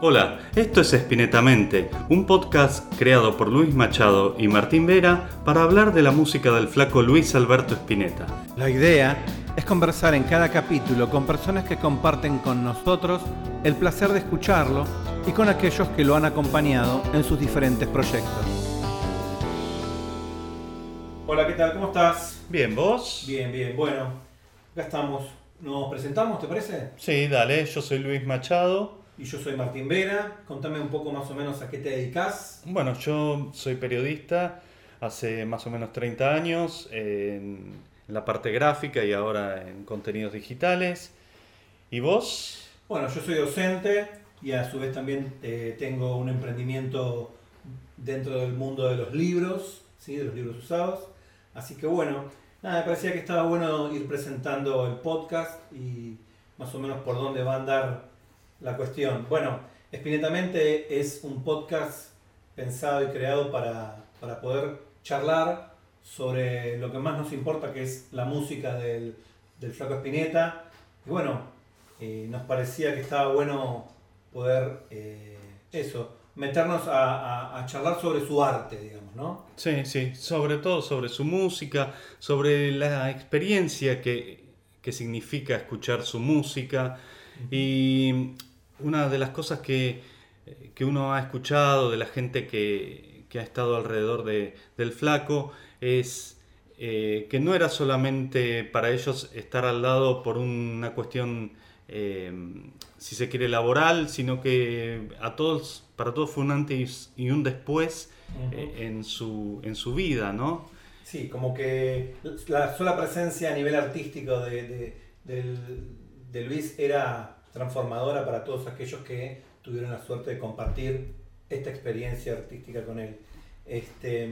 Hola, esto es Espinetamente, un podcast creado por Luis Machado y Martín Vera para hablar de la música del flaco Luis Alberto Spinetta. La idea es conversar en cada capítulo con personas que comparten con nosotros el placer de escucharlo y con aquellos que lo han acompañado en sus diferentes proyectos. Hola, ¿qué tal? ¿Cómo estás? Bien, ¿vos? Bien, bien. Bueno, acá estamos. ¿Nos presentamos, te parece? Sí, dale, yo soy Luis Machado. Y yo soy Martín Vera. Contame un poco más o menos a qué te dedicas. Bueno, yo soy periodista hace más o menos 30 años en la parte gráfica y ahora en contenidos digitales. ¿Y vos? Bueno, yo soy docente y a su vez también eh, tengo un emprendimiento dentro del mundo de los libros, ¿sí? de los libros usados. Así que bueno, nada, me parecía que estaba bueno ir presentando el podcast y más o menos por dónde va a andar la cuestión. Bueno, Espinetamente es un podcast pensado y creado para, poder charlar sobre lo que más nos importa, que es la música del, del Flaco Espineta. Y bueno, eh, nos parecía que estaba bueno poder eh, eso, meternos a, a, charlar sobre su arte, digamos, ¿no? Sí, sí, sobre todo sobre su música, sobre la experiencia que, que significa escuchar su música. Y una de las cosas que, uno ha escuchado de la gente que, ha estado alrededor de, del flaco es eh, que no era solamente para ellos estar al lado por una cuestión, eh, si se quiere, laboral, sino que a todos, para todos fue un antes y un después eh, en, su, en su vida, ¿no? Sí, como que la sola presencia a nivel artístico de, de Luis era transformadora para todos aquellos que tuvieron la suerte de compartir esta experiencia artística con él. Este...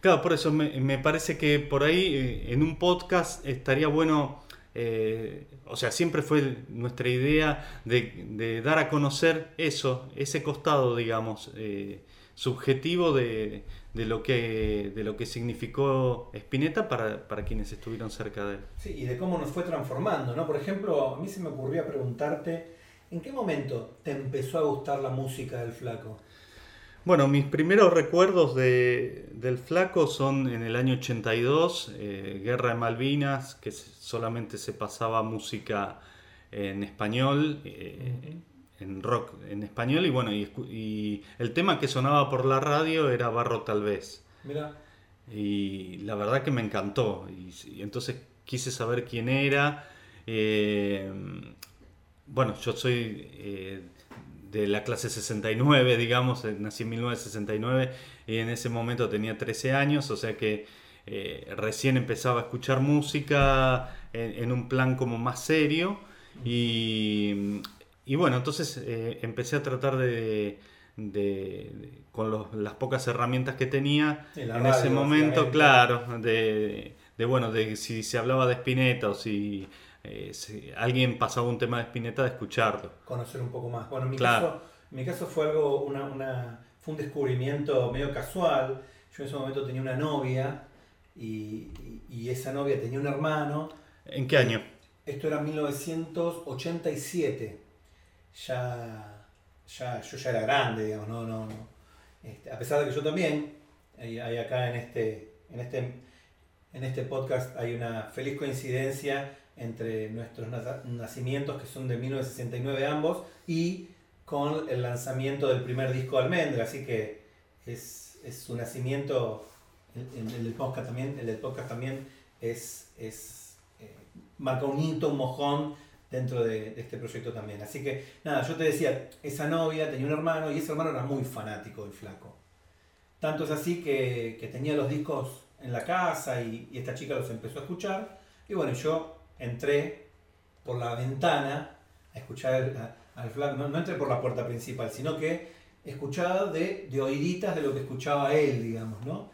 Claro, por eso me, parece que por ahí eh, en un podcast estaría bueno, eh, o sea, siempre fue nuestra idea de, dar a conocer eso, ese costado, digamos, eh, subjetivo de, de lo que, de lo que significó Spinetta para, para, quienes estuvieron cerca de él. Sí, y de cómo nos fue transformando, ¿no? Por ejemplo, a mí se me ocurría preguntarte, ¿en qué momento te empezó a gustar la música del flaco? Bueno, mis primeros recuerdos de, del flaco son en el año 82, eh, Guerra de Malvinas, que solamente se pasaba música en español. Eh, en rock en español y bueno, y, el tema que sonaba por la radio era Barro tal vez. Mira. Y la verdad que me encantó y, entonces quise saber quién era. Eh, bueno, yo soy eh, de la clase 69, digamos, eh, nací en 1969 y en ese momento tenía 13 años, o sea que recién empezaba a escuchar música en, un plan como más serio y y bueno, entonces eh, empecé a tratar de, con las pocas herramientas que tenía en ese momento, claro, de, bueno, de si se hablaba de Spinetta o si, eh, alguien pasaba un tema de Spinetta, de escucharlo. Conocer un poco más. Bueno, en mi, caso, mi caso fue algo, una, fue un descubrimiento medio casual. Yo en ese momento tenía una novia y, y esa novia tenía un hermano. ¿En qué año? Esto era 1987 ya, ya, yo ya era grande, digamos, no, no, este, a pesar de que yo también, hay, acá en este, en, este, en este podcast hay una feliz coincidencia entre nuestros nacimientos, que son de 1969 ambos, y con el lanzamiento del primer disco de Almendra, así que es, es su nacimiento, el, el, del podcast también, el del podcast también es, es eh, marca un hito, un mojón dentro de, este proyecto también. Así que, nada, yo te decía, esa novia tenía un hermano y ese hermano era muy fanático del flaco. Tanto es así que, tenía los discos en la casa y, esta chica los empezó a escuchar. Y bueno, yo entré por la ventana a escuchar al flaco. No, entré por la puerta principal, sino que escuchaba de, de oíditas de lo que escuchaba él, digamos, ¿no?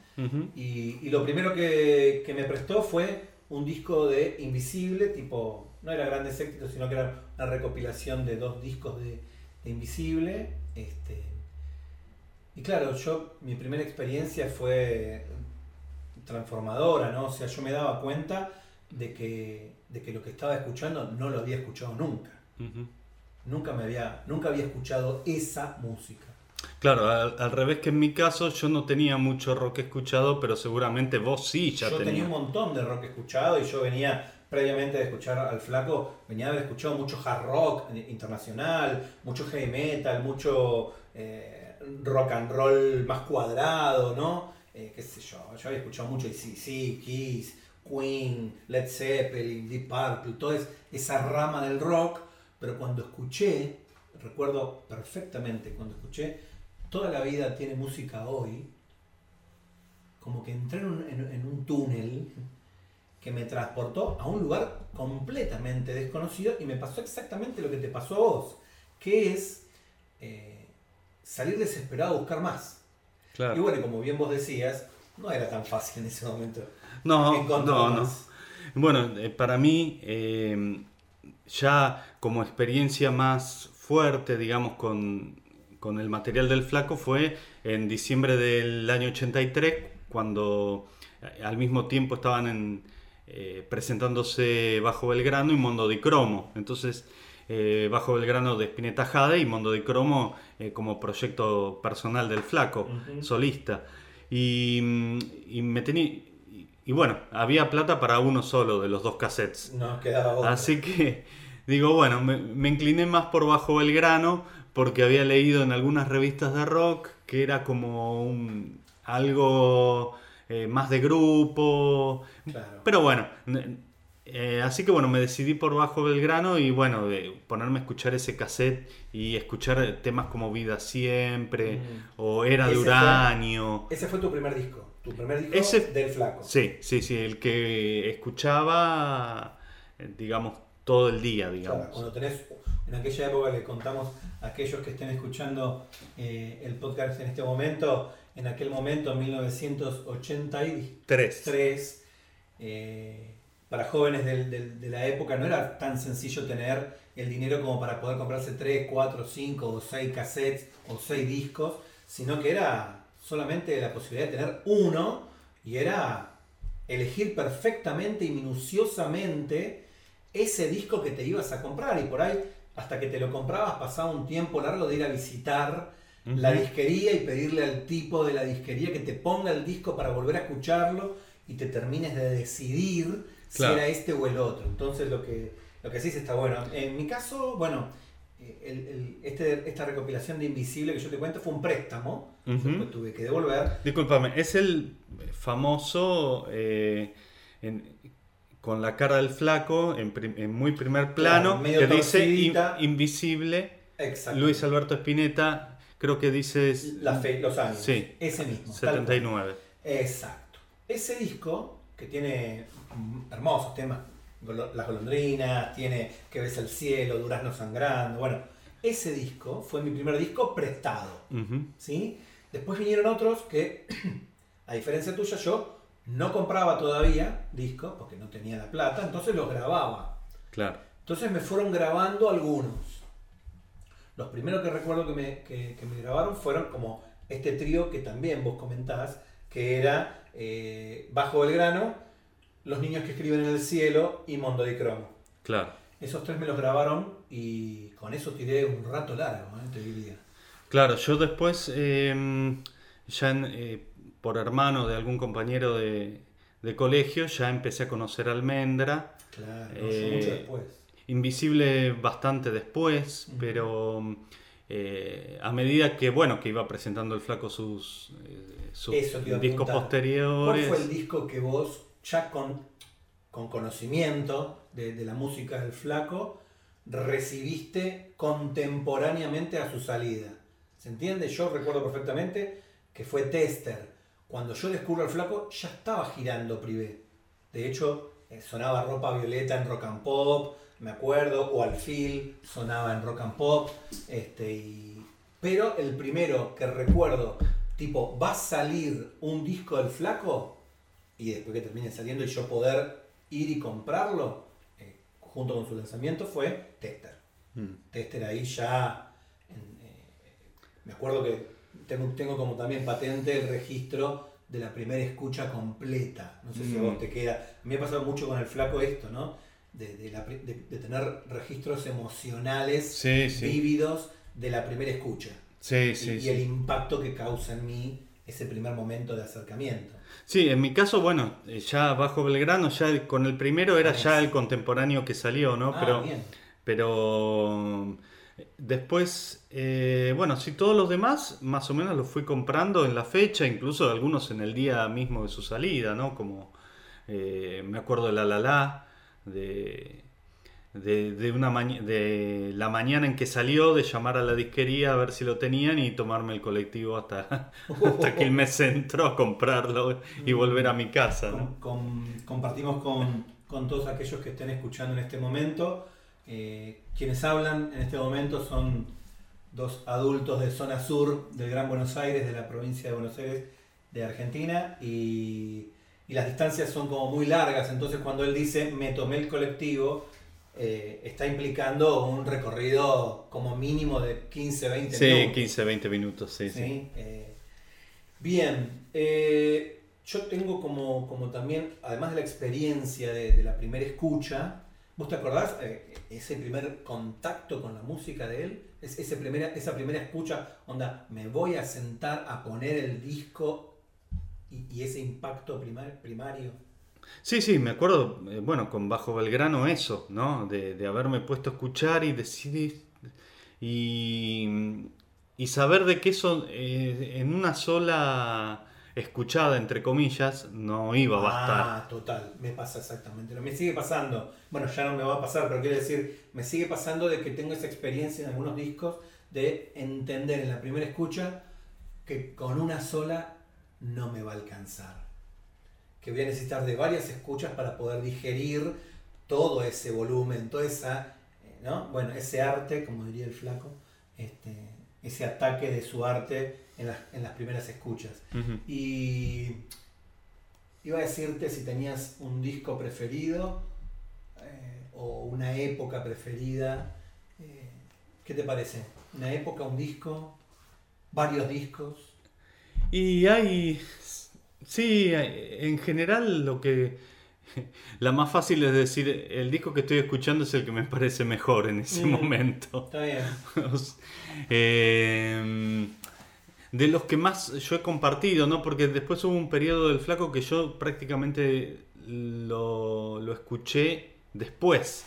y, lo primero que, que me prestó fue un disco de Invisible, tipo no era grandes éxitos, sino que era una recopilación de dos discos de, Invisible. Este, y claro, yo, mi primera experiencia fue transformadora, ¿no? O sea, yo me daba cuenta de que, de que lo que estaba escuchando no lo había escuchado nunca. nunca me había, nunca había escuchado esa música. Claro, al, revés que en mi caso, yo no tenía mucho rock escuchado, pero seguramente vos sí ya Yo tenía un montón de rock escuchado y yo venía previamente de escuchar al flaco, venía de haber escuchado mucho hard rock internacional, mucho heavy metal, mucho eh, rock and roll más cuadrado, ¿no? Eh, qué sé yo, yo había escuchado mucho sí, Kiss, Queen, Led Zeppelin, Deep Purple, toda esa rama del rock, pero cuando escuché, recuerdo perfectamente, cuando escuché Toda la vida tiene música hoy, como que entré en un túnel que me transportó a un lugar completamente desconocido y me pasó exactamente lo que te pasó a vos, que es eh, salir desesperado a buscar más. Y bueno, como bien vos decías, no era tan fácil en ese momento. No, no, no. Bueno, eh, para mí, eh, ya como experiencia más fuerte, digamos, con, con el material del flaco fue en diciembre del año 83, cuando al mismo tiempo estaban en, eh, presentándose Bajo Belgrano y Mondo de Cromo. Entonces, eh, Bajo Belgrano de Spinetta Jade y Mondo de Cromo eh, como proyecto personal del flaco, solista. Y, me tenía... Y, bueno, había plata para uno solo de los dos cassettes. No, quedaba Así que digo, bueno, me, me, incliné más por Bajo Belgrano porque había leído en algunas revistas de rock que era como un, algo eh, más de grupo. Pero bueno, eh, así que bueno, me decidí por Bajo Belgrano y bueno, de ponerme a escuchar ese cassette y escuchar temas como Vida Siempre mm. o Era de Uranio. ese fue tu primer disco, tu primer disco ese, del Flaco. Sí, sí, sí, el que escuchaba, eh, digamos, todo el día, digamos. cuando tenés, en aquella época le contamos a aquellos que estén escuchando el podcast en este momento, en aquel momento, en 1983, eh, para jóvenes de la época no era tan sencillo tener el dinero como para poder comprarse 3, 4, 5 o 6 cassettes o 6 discos, sino que era solamente la posibilidad de tener uno y era elegir perfectamente y minuciosamente ese disco que te ibas a comprar. Y por ahí hasta que te lo comprabas pasaba un tiempo largo de ir a visitar la disquería y pedirle al tipo de la disquería que te ponga el disco para volver a escucharlo y te termines de decidir si era este o el otro. Entonces lo que, lo que sí está bueno. En mi caso, bueno, eh, este, esta recopilación de Invisible que yo te cuento fue un préstamo, que tuve que devolver. Disculpame, es el famoso... Eh, con la cara del flaco en, muy primer plano, que dice Invisible, Luis Alberto Spinetta, Creo que dices... La fe, los años. Sí. Ese mismo. 79. Exacto. Ese disco, que tiene hermosos temas, Las golondrinas, tiene Que ves el cielo, Durazno sangrando, bueno, ese disco fue mi primer disco prestado. ¿sí? Después vinieron otros que, a diferencia tuya, yo no compraba todavía discos porque no tenía la plata, entonces los grababa. Claro. Entonces me fueron grabando algunos. Los primeros que recuerdo que me, me grabaron fueron como este trío que también vos comentás, que era eh, Bajo Belgrano, Los Niños que Escriben en el Cielo y Mondo de Cromo. Claro. Esos tres me los grabaron y con eso tiré un rato largo, ¿eh? te diría. Claro, yo después, em, ya eh, por hermano de algún compañero de, colegio, ya empecé a conocer Almendra. Claro, mucho después. Invisible bastante después, pero eh, a medida que bueno que iba presentando el flaco sus, eh, discos posteriores. ¿Cuál fue el disco que vos, ya con, con conocimiento de, de, la música del flaco, recibiste contemporáneamente a su salida? ¿Se entiende? Yo recuerdo perfectamente que fue Tester. Cuando yo descubro al flaco, ya estaba girando privé. De hecho, eh, sonaba ropa violeta en rock and pop me acuerdo, o Alfil, sonaba en rock and pop, este, pero el primero que recuerdo, tipo, va a salir un disco del flaco, y después que termine saliendo y yo poder ir y comprarlo, eh, junto con su lanzamiento, fue Tester. Mm. Tester ahí ya, eh, me acuerdo que tengo, tengo como también patente el registro de la primera escucha completa. No sé si a vos mm. te queda. A mí me ha pasado mucho con el flaco esto, ¿no? de, tener registros emocionales sí, sí. vívidos de la primera escucha. Sí, sí, y, el impacto que causa en mí ese primer momento de acercamiento. Sí, en mi caso, bueno, eh, ya bajo Belgrano, ya con el primero era ya el contemporáneo que salió, ¿no? Ah, pero, bien. pero después, eh, bueno, sí, todos los demás más o menos los fui comprando en la fecha, incluso algunos en el día mismo de su salida, ¿no? Como eh, me acuerdo de La La La, de, de, una de la mañana en que salió, de llamar a la disquería a ver si lo tenían y tomarme el colectivo hasta, hasta que me centro a comprarlo y volver a mi casa. compartimos con, con, todos aquellos que estén escuchando en este momento. Eh, quienes hablan en este momento son dos adultos de zona sur del Gran Buenos Aires, de la provincia de Buenos Aires, de Argentina, y y las distancias son como muy largas, entonces cuando él dice me tomé el colectivo, eh, está implicando un recorrido como mínimo de 15, 20 minutos. Sí, 15, 20 minutos, sí. ¿Sí? Eh, bien, eh, yo tengo como, como también, además de la experiencia de, la primera escucha, ¿vos te acordás ese primer contacto con la música de él? Es, ese primera, esa primera escucha, onda, me voy a sentar a poner el disco y, ese impacto primario. Sí, sí, me acuerdo, eh, bueno, con Bajo Belgrano eso, ¿no? De, haberme puesto a escuchar y decidir y, y saber de que eso eh, en una sola escuchada, entre comillas, no iba a bastar. Ah, total, me pasa exactamente. Me sigue pasando, bueno, ya no me va a pasar, pero quiero decir, me sigue pasando de que tengo esa experiencia en algunos discos de entender en la primera escucha que con una sola no me va a alcanzar. Que voy a necesitar de varias escuchas para poder digerir todo ese volumen, toda esa, eh, ¿no? Bueno, ese arte, como diría el flaco, este, ese ataque de su arte en las, primeras escuchas. Y iba a decirte si tenías un disco preferido eh, o una época preferida. Eh, ¿Qué te parece? ¿Una época, un disco? ¿Varios discos? Y hay, sí, en general lo que, la más fácil es decir, el disco que estoy escuchando es el que me parece mejor en ese mm, momento. Está bien. Em, de los que más yo he compartido, ¿no? Porque después hubo un periodo del flaco que yo prácticamente lo, lo escuché después.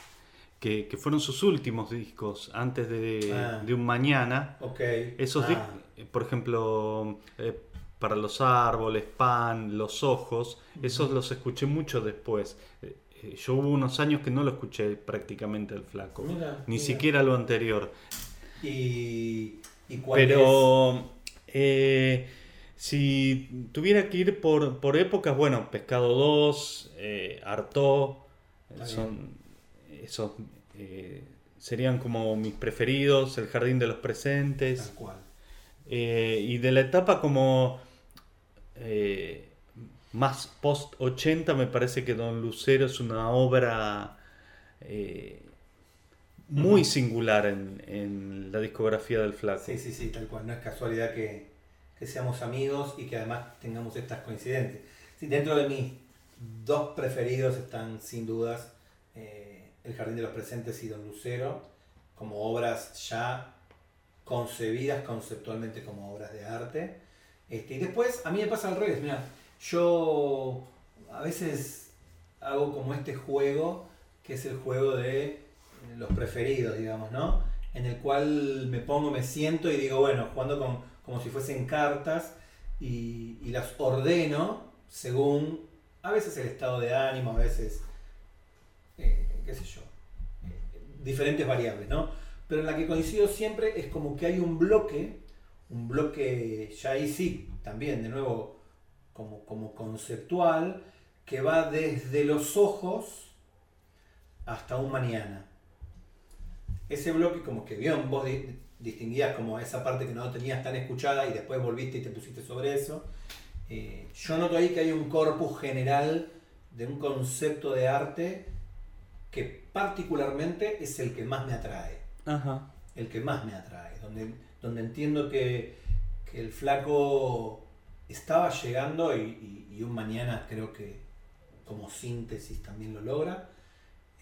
Que, que, fueron sus últimos discos antes de, ah. de un mañana. Okay. Esos ah. discos, por ejemplo, eh, para los árboles, pan, los ojos, esos los escuché mucho después. Eh, eh, yo hubo unos años que no lo escuché prácticamente el flaco, ni siquiera lo anterior. ¿Y, Pero eh, si tuviera que ir por, por épocas, bueno, Pescado 2, eh, Artó, son esos serían como mis preferidos, El Jardín de los Presentes. y de la etapa como eh, más post 80 me parece que Don Lucero es una obra eh, muy singular en, la discografía del Flaco. Sí, sí, sí, tal cual. No es casualidad que, seamos amigos y que además tengamos estas coincidencias. dentro de mis dos preferidos están sin dudas eh, El Jardín de los Presentes y Don Lucero como obras ya concebidas conceptualmente como obras de arte este, y después a mí me pasa al revés, mira, yo a veces hago como este juego, que es el juego de los preferidos, digamos, ¿no? En el cual me pongo, me siento y digo, bueno, jugando con, como si fuesen cartas y, las ordeno según a veces el estado de ánimo, a veces, eh, qué sé yo, eh, diferentes variables, ¿no? Pero en la que coincido siempre es como que hay un bloque un bloque ya ahí sí, también de nuevo como, como conceptual, que va desde los ojos hasta un mañana. Ese bloque como que bien vos distinguías como esa parte que no tenías tan escuchada y después volviste y te pusiste sobre eso. Eh, yo noto ahí que hay un corpus general de un concepto de arte que particularmente es el que más me atrae. El que más me atrae, donde donde entiendo que, el flaco estaba llegando y, un mañana creo que como síntesis también lo logra.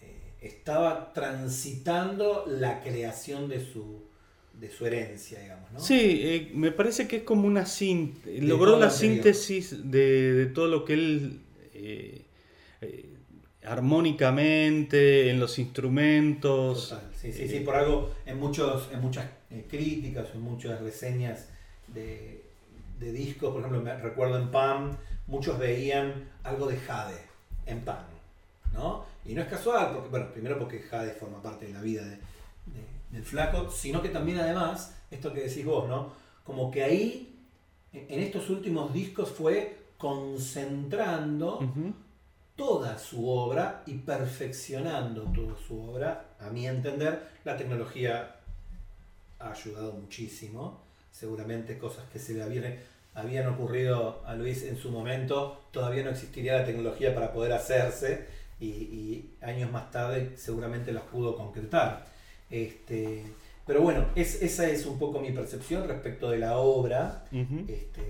Eh, estaba transitando la creación de su, de su herencia, digamos, ¿no? Sí, eh, me parece que es como una síntesis, logró la síntesis de, de todo lo que él eh, armónicamente, en los instrumentos. Total, sí, sí, sí, por algo en, muchos, en muchas eh, críticas, en muchas reseñas de, de discos, por ejemplo, me recuerdo en Pam, muchos veían algo de Jade en Pam, ¿no? Y no es casual, porque, bueno, primero porque Jade forma parte de la vida de- de- del flaco, sino que también además, esto que decís vos, ¿no? Como que ahí, en estos últimos discos fue concentrando toda su obra y perfeccionando toda su obra, a mi entender, la tecnología ha ayudado muchísimo. Seguramente cosas que se le habían, habían ocurrido a Luis en su momento, todavía no existiría la tecnología para poder hacerse y, y años más tarde seguramente las pudo concretar. Este, pero bueno, es, esa es un poco mi percepción respecto de la obra Ujú. este,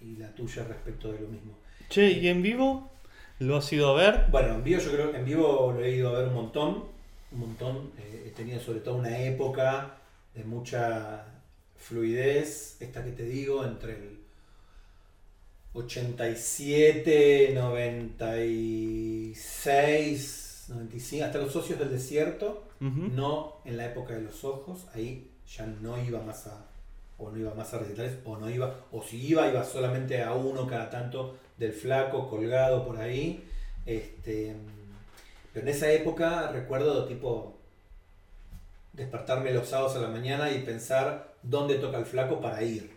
y y la tuya respecto de lo mismo. Che, ¿y en vivo? ¿Lo has ido a ver? Bueno, en vivo yo creo en vivo lo he ido a ver un montón, un montón. eh, he tenido sobre todo una época de mucha fluidez, esta que te digo, entre el 87, 96, 95, hasta los socios del desierto, no en la época de los ojos, ahí ya no iba más a, o no iba más a recitales, o no iba, o si iba, iba solamente a uno cada tanto del flaco colgado por ahí. Este, pero en esa época recuerdo tipo despertarme los sábados a la mañana y pensar dónde toca el flaco para ir.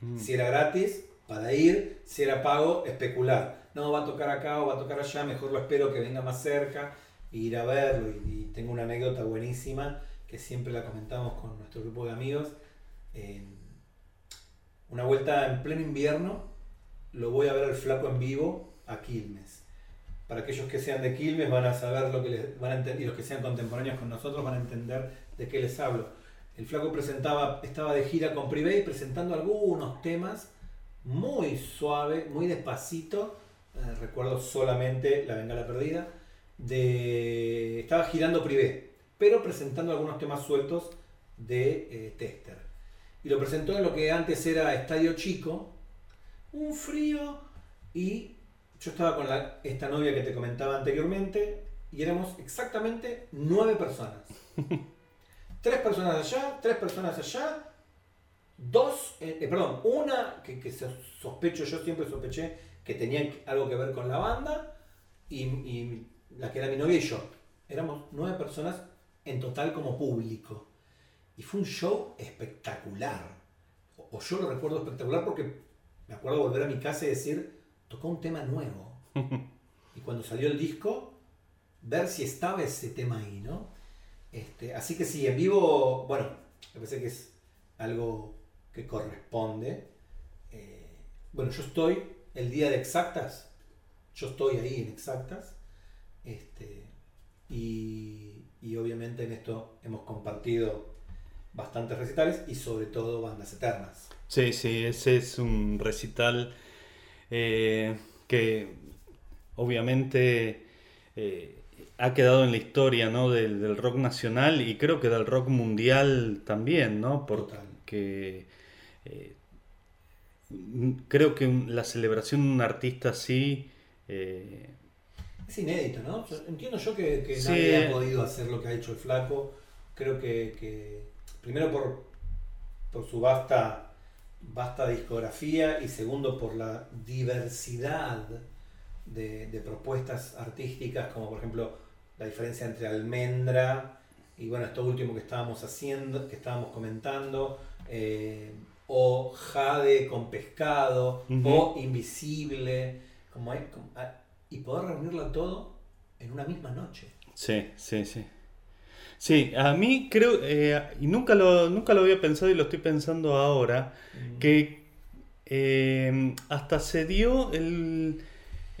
Mm. Si era gratis, para ir. Si era pago, especular. No, va a tocar acá o va a tocar allá, mejor lo espero que venga más cerca e ir a verlo. Y, y tengo una anécdota buenísima que siempre la comentamos con nuestro grupo de amigos. Una vuelta en pleno invierno, lo voy a ver al flaco en vivo a Quilmes. Para aquellos que sean de Quilmes van a saber lo que les van a entender y los que sean contemporáneos con nosotros van a entender de qué les hablo. El flaco presentaba, estaba de gira con Privé presentando algunos temas muy suave, muy despacito. eh, recuerdo solamente La Bengala Perdida. De, estaba girando Privé, pero presentando algunos temas sueltos de eh, Tester. Y lo presentó en lo que antes era Estadio Chico, un frío y yo estaba con esta novia que te comentaba anteriormente y éramos exactamente nueve personas. tres personas allá, tres personas allá, dos, eh, eh, perdón, una que, que so- sospecho, yo siempre sospeché que tenía algo que ver con la banda y, y la que era mi novia y yo. Éramos nueve personas en total como público. Y fue un show espectacular. O, o yo lo recuerdo espectacular porque me acuerdo volver a mi casa y decir, tocó un tema nuevo. y cuando salió el disco, ver si estaba ese tema ahí, ¿no? Este, así que sí, en vivo, bueno, me parece que es algo que corresponde. Eh, bueno, yo estoy el día de exactas, yo estoy ahí en exactas. Este, y, y obviamente en esto hemos compartido bastantes recitales y sobre todo bandas eternas. Sí, sí, ese es un recital eh, que obviamente eh, ha quedado en la historia ¿no? del, del rock nacional y creo que del rock mundial también, ¿no? Porque eh, creo que la celebración de un artista así eh, Es inédito, ¿no? Entiendo yo que, que Sí. nadie ha podido hacer lo que ha hecho el flaco. Creo que, que primero por, por su vasta, vasta discografía y segundo por la diversidad de, de propuestas artísticas, como por ejemplo la diferencia entre Almendra y bueno, esto último que estábamos haciendo, que estábamos comentando, eh, o Jade con pescado, o Invisible, como hay, como- ah, y poder reunirlo todo en una misma noche. Sí, sí, sí. Sí, a mí creo, eh, y nunca lo, nunca lo había pensado y lo estoy pensando ahora, que eh, hasta se dio el,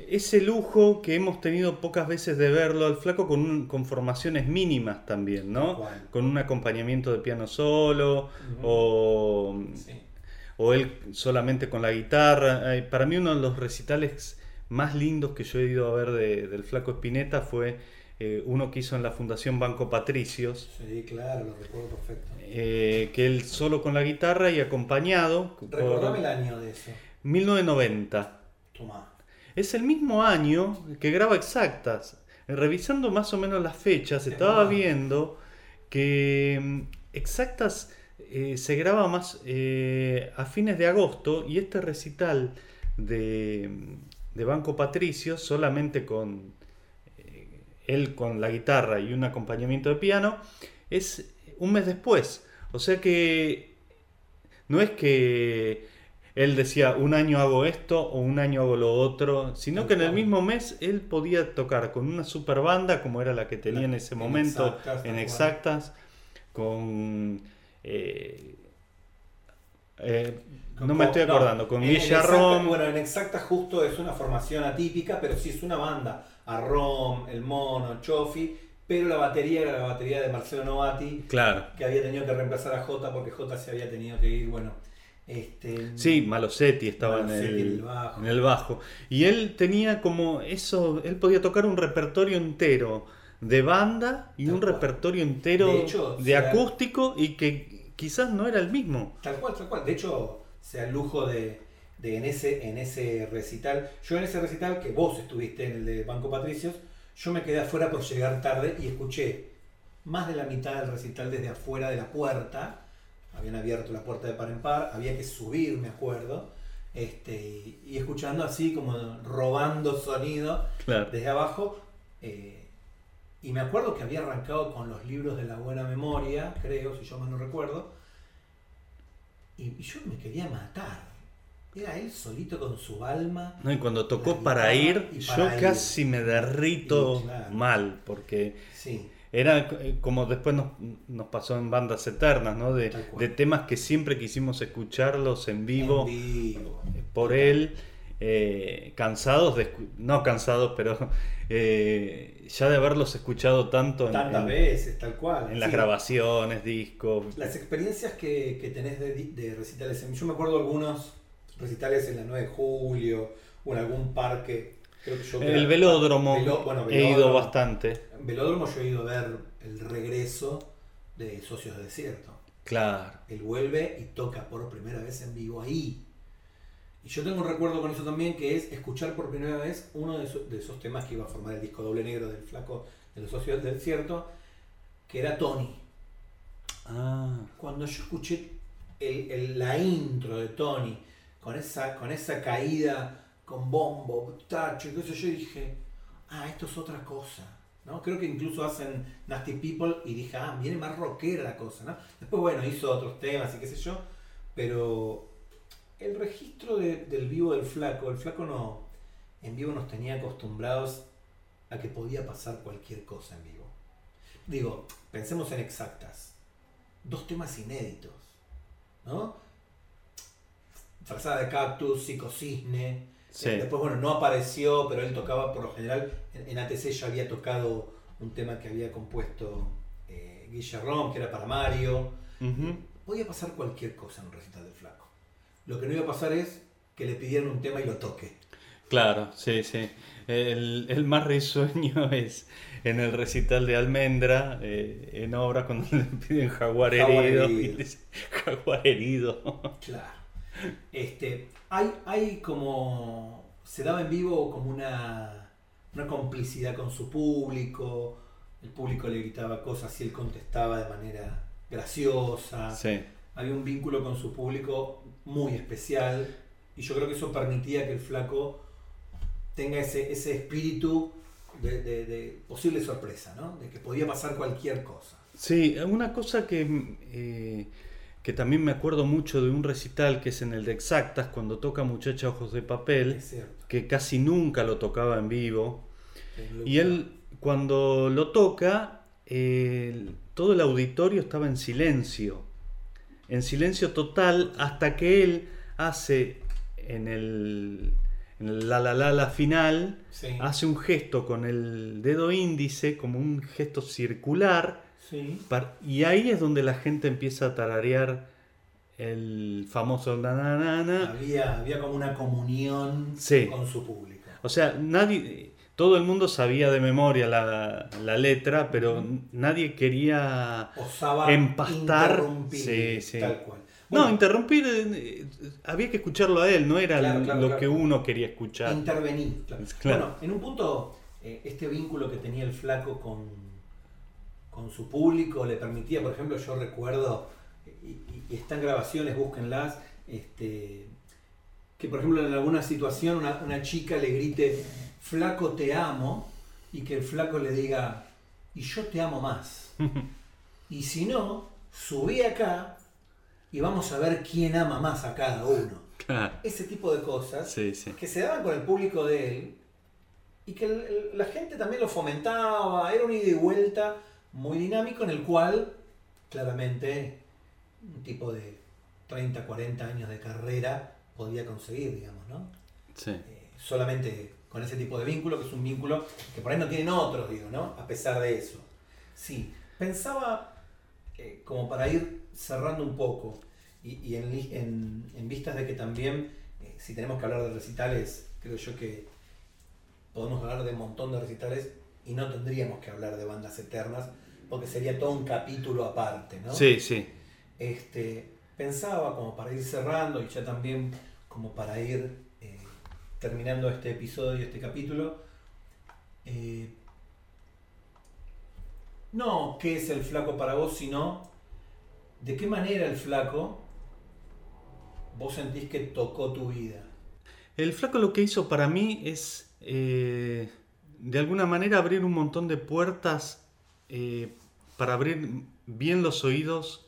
ese lujo que hemos tenido pocas veces de verlo al flaco con, un- con formaciones mínimas también, ¿no? Con un acompañamiento de piano solo o, Sí. o él solamente con la guitarra. Para mí uno de los recitales más lindos que yo he ido a ver de- del Flaco Espineta fue eh, uno que hizo en la Fundación Banco Patricios. Sí, claro, lo recuerdo perfecto. Eh, que él solo con la guitarra y acompañado. Recordame el año de eso. 1990. Toma. Es el mismo año que graba Exactas. Revisando más o menos las fechas, estaba viendo que mm, Exactas eh, se graba más a fines de agosto y este recital de, de Banco Patricio solamente con él con la guitarra y un acompañamiento de piano, es un mes después. O sea que no es que él decía un año hago esto o un año hago lo otro, sino que en el mismo mes él podía tocar con una super banda como era la que tenía en ese momento, en exactas, con... Eh, eh, no me estoy acordando, con Villarrom. Bueno, en exactas justo es una formación atípica, pero sí es una banda a Rom, el Mono, Chofi, pero la batería era la batería de Marcelo Novati, claro. que había tenido que reemplazar a Jota porque Jota se había tenido que ir, bueno. Este, sí, Malosetti estaba en, el, en, el, bajo. Y él tenía como eso, él podía tocar un repertorio entero de banda y un repertorio entero de, acústico y que quizás no era el mismo. Tal cual, tal cual. De hecho, sea el lujo de, de en, ese, en ese recital. Yo en ese recital, que vos estuviste en el de Banco Patricios, yo me quedé afuera por llegar tarde y escuché más de la mitad del recital desde afuera de la puerta. Habían abierto la puerta de par en par, había que subir, me acuerdo. Este, y, escuchando así como robando sonido desde abajo. Eh, y me acuerdo que había arrancado con los libros de la buena memoria, creo, si yo mal no recuerdo. y yo me quería matar era él solito con su alma. No, y cuando tocó para ir, yo casi me derrito mal, porque era eh, como después nos, pasó en bandas eternas, ¿no? De, temas que siempre quisimos escucharlos en vivo, por él. Eh, cansados, de, no cansados, pero eh, ya de haberlos escuchado tanto en, tantas veces, tal cual. En las grabaciones, discos. Las experiencias que, que tenés de, de recitales, yo me acuerdo algunos recitales en la 9 de julio o en algún parque. El velódromo, he ido bastante. En velódromo yo he ido a ver el regreso de Socios de Desierto. Claro. Él vuelve y toca por primera vez en vivo ahí. Y yo tengo un recuerdo con eso también, que es escuchar por primera vez uno de esos, temas que iba a formar el disco doble negro del flaco de los socios del desierto, que era Tony. Ah. Cuando yo escuché la intro de Tony, con esa, con esa caída con bombo, tacho y eso, yo dije, ah, esto es otra cosa. ¿no? Creo que incluso hacen Nasty People y dije, ah, viene más rockera la cosa. ¿no? Después, bueno, hizo otros temas y qué sé yo, pero el registro del vivo del flaco, el flaco no, en vivo nos tenía acostumbrados a que podía pasar cualquier cosa en vivo. Digo, pensemos en exactas. Dos temas inéditos, ¿no? Frazada de Cactus, Psicocisne. Sí. Después, bueno, no apareció, pero él tocaba por lo general. En, ATC ya había tocado un tema que había compuesto eh, Guillermo, que era para Mario. Podía pasar cualquier cosa en un recital del Flaco. Lo que no iba a pasar es que le pidieran un tema y lo toque. Claro, sí, sí. El, más risueño es en el recital de Almendra, eh, en obra, cuando le piden jaguar, herido. jaguar herido. Claro. Este, hay, hay como. Se daba en vivo como una, una complicidad con su público. El público le gritaba cosas y él contestaba de manera graciosa. Había un vínculo con su público muy especial. Y yo creo que eso permitía que el flaco tenga ese, ese espíritu de, posible sorpresa, ¿no? De que podía pasar cualquier cosa. Sí, una cosa que eh, que también me acuerdo mucho de un recital que es en el de Exactas, cuando toca Muchacha Ojos de Papel, que casi nunca lo tocaba en vivo. Y él, cuando lo toca, todo el auditorio estaba en silencio, en silencio total, hasta que él hace en el, la la la la final, hace un gesto con el dedo índice, como un gesto circular, y ahí es donde la gente empieza a tararear el famoso Había, había como una comunión con su público. O sea, nadie. todo el mundo sabía de memoria la, la letra, pero nadie quería Osaba empastar. interrumpir, Sí, sí. tal cual. No, interrumpir, eh, había que escucharlo a él, no era Claro, claro, lo claro. que uno quería escuchar. intervenir. claro. Claro. Bueno, en un punto, eh, este vínculo que tenía el flaco con, con su público le permitía, por ejemplo, yo recuerdo, y, y- están grabaciones, búsquenlas, este, que por ejemplo en alguna situación una, una chica le grite, flaco te amo, y que el flaco le diga, y yo te amo más. Y si no, subí acá y vamos a ver quién ama más a cada uno. Claro. Ese tipo de cosas Sí, sí. que se daban con el público de él y que el- el- la gente también lo fomentaba, era un ida y vuelta muy dinámico en el cual claramente un tipo de 30, 40 años de carrera podía conseguir, digamos, ¿no? Sí. Eh, solamente con ese tipo de vínculo, que es un vínculo que por ahí no tienen otros, digo, ¿no? A pesar de eso. Sí, pensaba, eh, como para ir cerrando un poco, y, y en, li- en- en vistas de que también, eh, si tenemos que hablar de recitales, creo yo que podemos hablar de un montón de recitales y no tendríamos que hablar de bandas eternas, porque sería todo un capítulo aparte, ¿no? Sí, sí. Este, pensaba como para ir cerrando y ya también como para ir eh, terminando este episodio, este capítulo, eh, no qué es el flaco para vos, sino de qué manera el flaco vos sentís que tocó tu vida. El flaco lo que hizo para mí es, eh, de alguna manera, abrir un montón de puertas eh, para abrir bien los oídos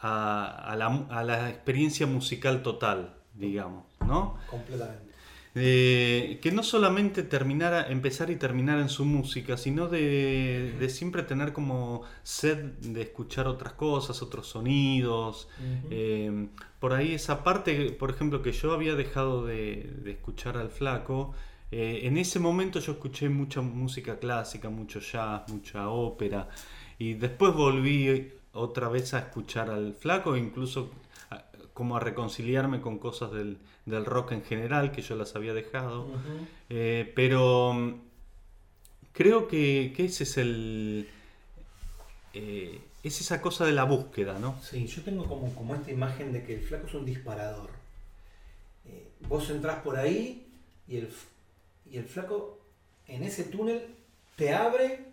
a, a la, a la experiencia musical total, digamos, ¿no? Completamente. Eh, que no solamente terminara, empezar y terminar en su música, sino de, de siempre tener como sed de escuchar otras cosas, otros sonidos. Eh, por ahí esa parte, por ejemplo, que yo había dejado de, de escuchar al flaco, eh, en ese momento yo escuché mucha música clásica, mucho jazz, mucha ópera, y después volví otra vez a escuchar al flaco, incluso a- como a reconciliarme con cosas del, del rock en general, que yo las había dejado. Eh, pero mm, creo que, que ese es el... eh, es esa cosa de la búsqueda, ¿no? Sí, yo tengo como, como esta imagen de que el flaco es un disparador. Eh, vos entrás por ahí y el, y el flaco en ese túnel te abre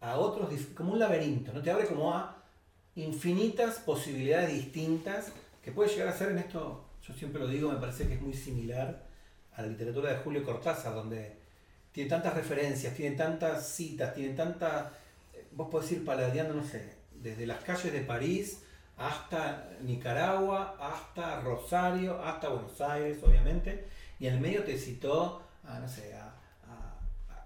a otros, como un laberinto, ¿no? Te abre como a infinitas posibilidades distintas que puede llegar a ser en esto, yo siempre lo digo, me parece que es muy similar a la literatura de Julio Cortázar, donde tiene tantas referencias, tiene tantas citas, tiene tantas vos podés ir paladeando, no sé, desde las calles de París hasta Nicaragua, hasta Rosario, hasta Buenos Aires, obviamente, y en el medio te citó a, no sé, a,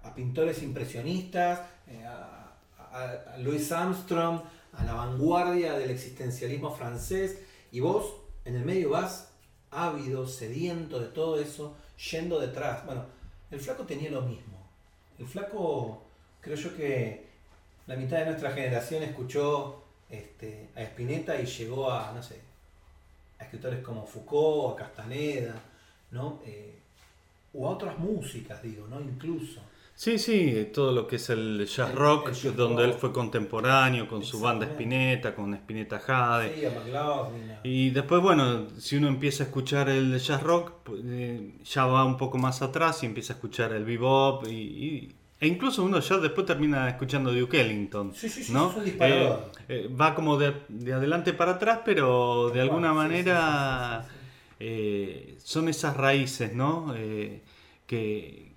a- pintores impresionistas, eh, a Louis Armstrong, a la vanguardia del existencialismo francés, y vos en el medio vas ávido, sediento de todo eso, yendo detrás. Bueno, el flaco tenía lo mismo. El flaco, creo yo que la mitad de nuestra generación escuchó este, a Spinetta y llegó a, no sé, a escritores como Foucault, a Castaneda, ¿no? Eh, o a otras músicas, digo, ¿no? Incluso. Sí, sí, todo lo que es el jazz El- rock, el jazz donde rock. él fue contemporáneo con su banda. Spinetta, con Spinetta Jade. Sí, a McLaughlin. Y después, bueno, si uno empieza a escuchar el jazz rock, eh, ya va un poco más atrás y empieza a escuchar el bebop y, y- e incluso uno ya después termina escuchando Duke Ellington, Sí, sí, sí, ¿no? Eh, eh, va como de, de adelante para atrás, pero de alguna manera. Eh, son esas raíces, ¿no? Eh, que,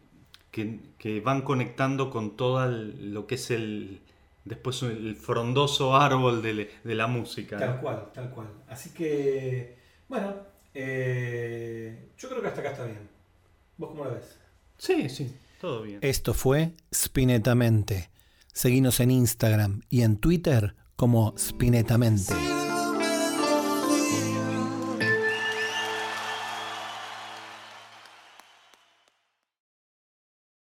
que, que van conectando con todo lo que es el después el frondoso árbol de, de la música. ¿no? Tal cual, tal cual. Así que, bueno, eh, yo creo que hasta acá está bien. ¿Vos cómo lo ves? Sí, sí, todo bien. Esto fue Spinetamente. Seguinos en Instagram y en Twitter como Spinetamente.